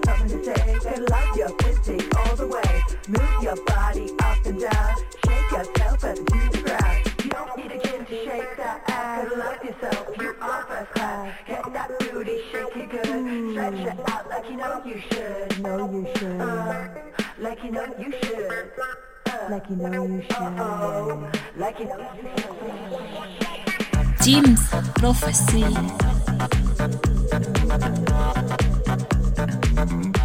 that. They love your physique all the way. Move your body up and down. Shake yourself. You don't need a to shake that ass. Love you are. Get that booty, shake it good. It you. Know you should. Know you should. Uh, like you know you should. Uh, like you know you should. James Prophecy. Thank you.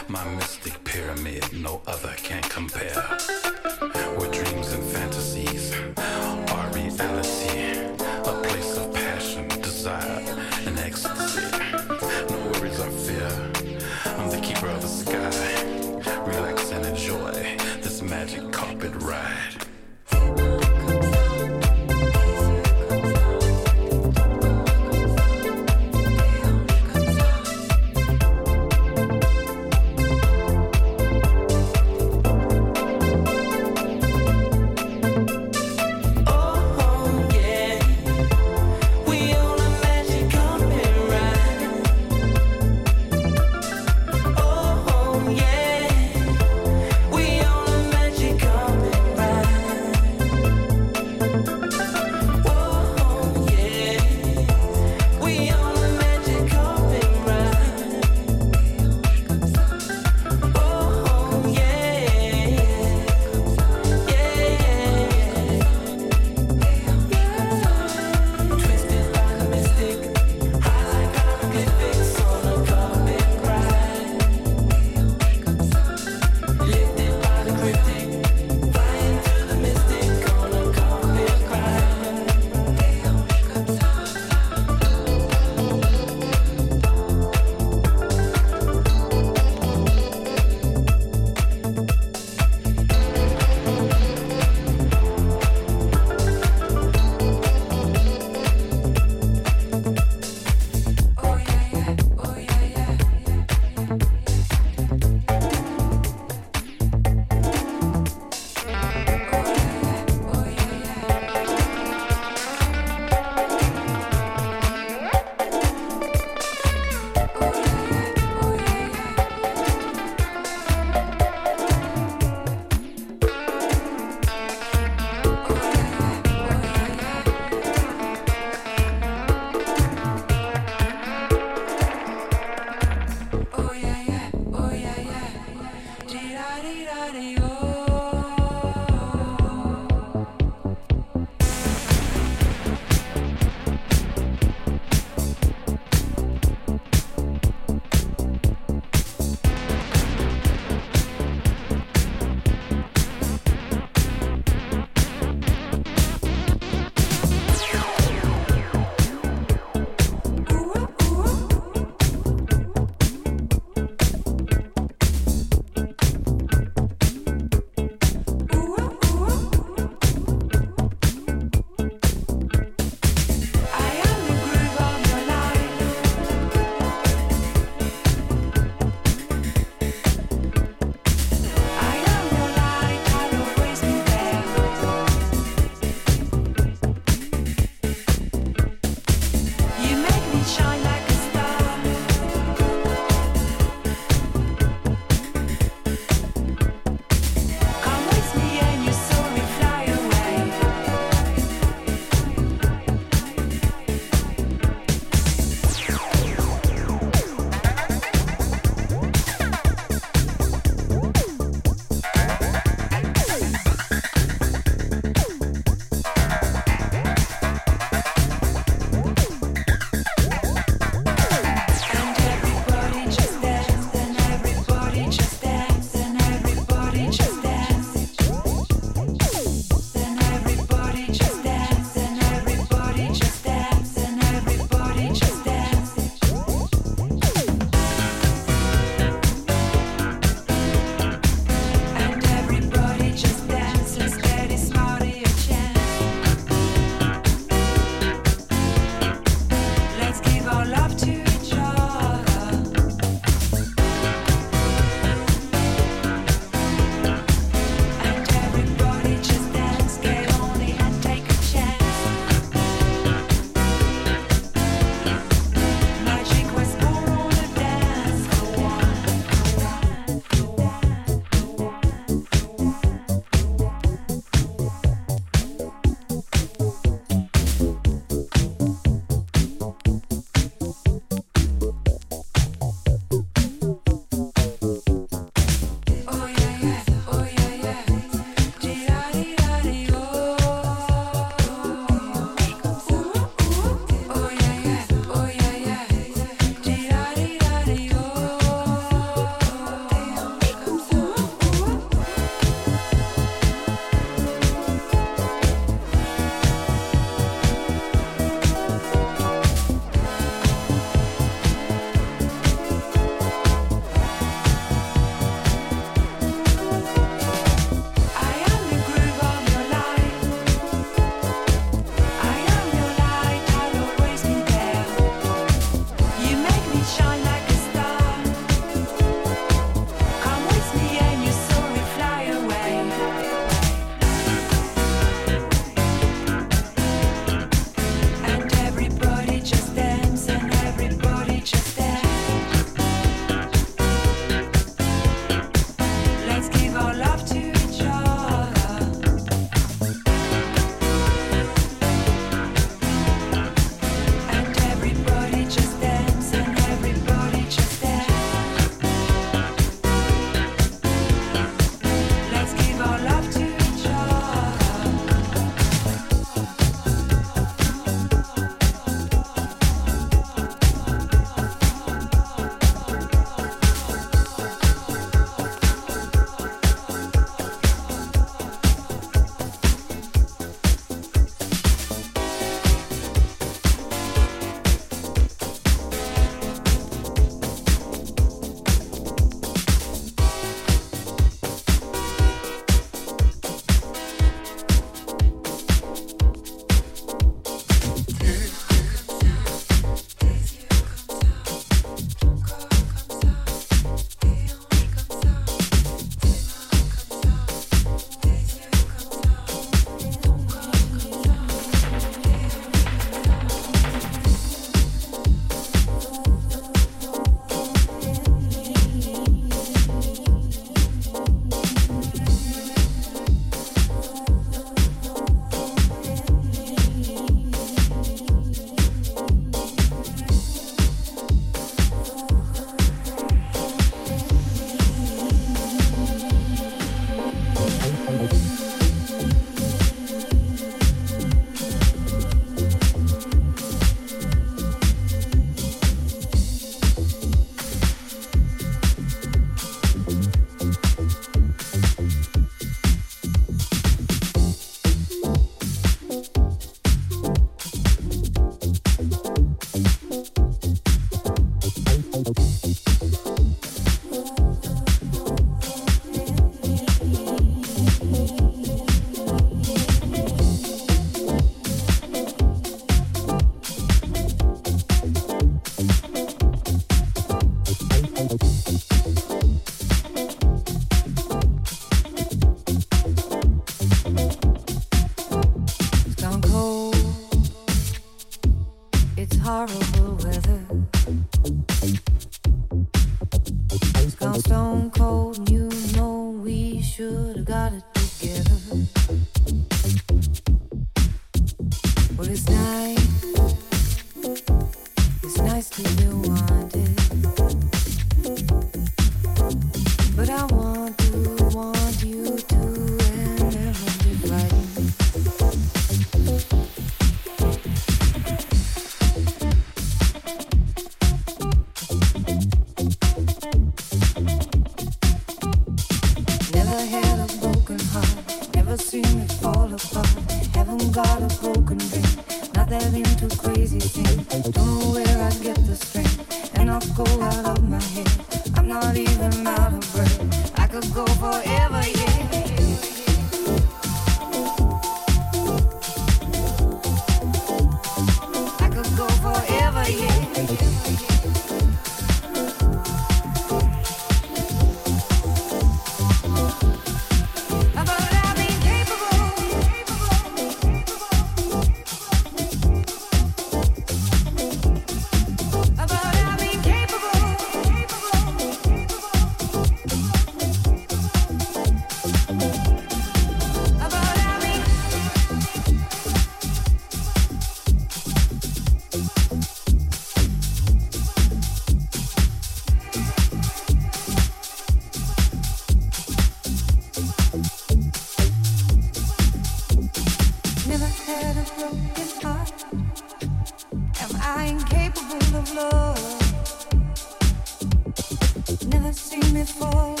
I don't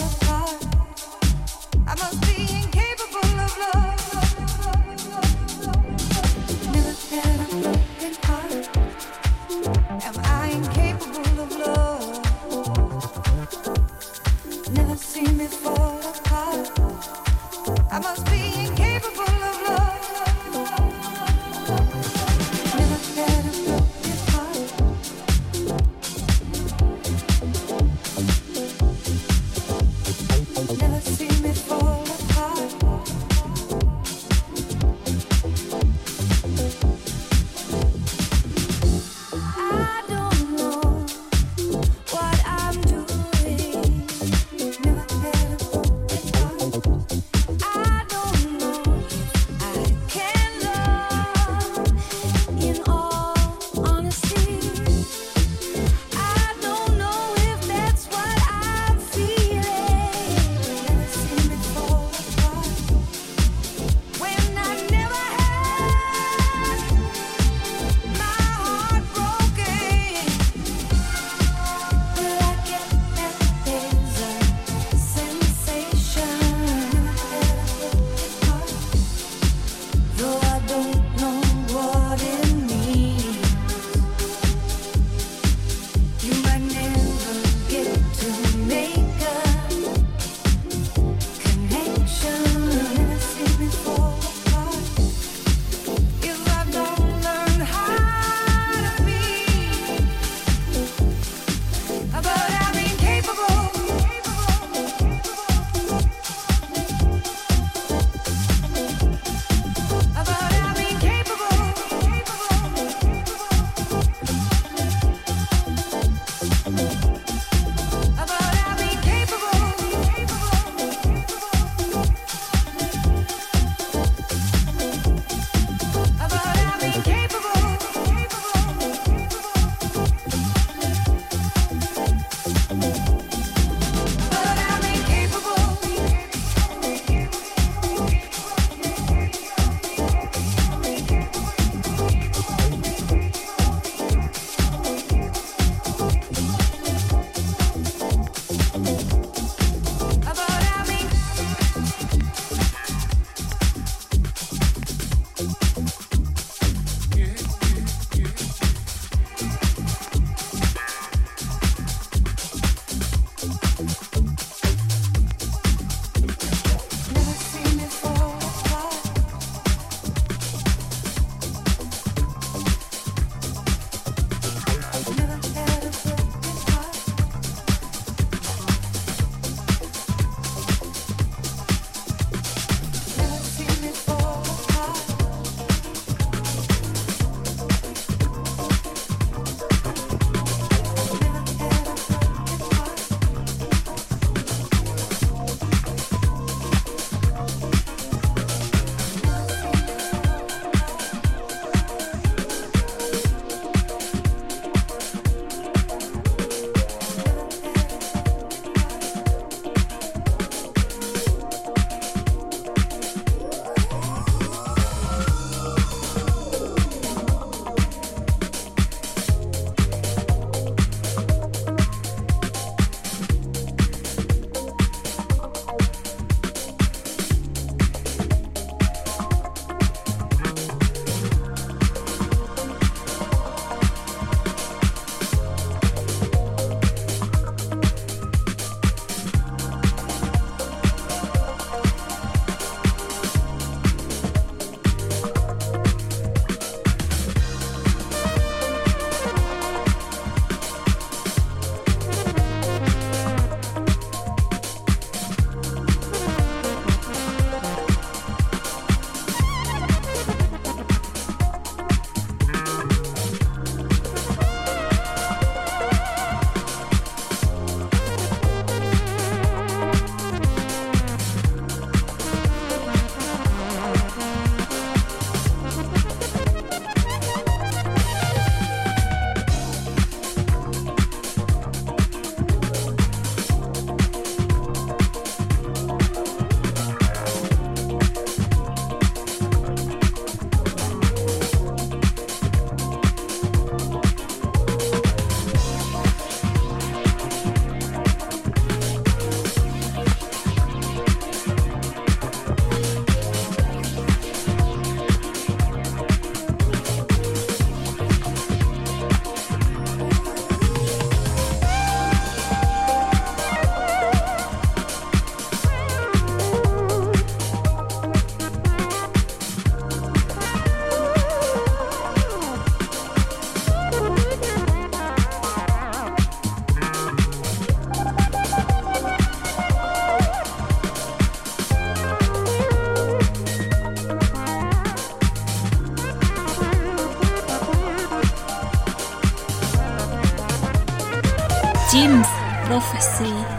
Jim's Prophecy.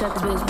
Shut this bitch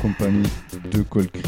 compagnie de Colcrime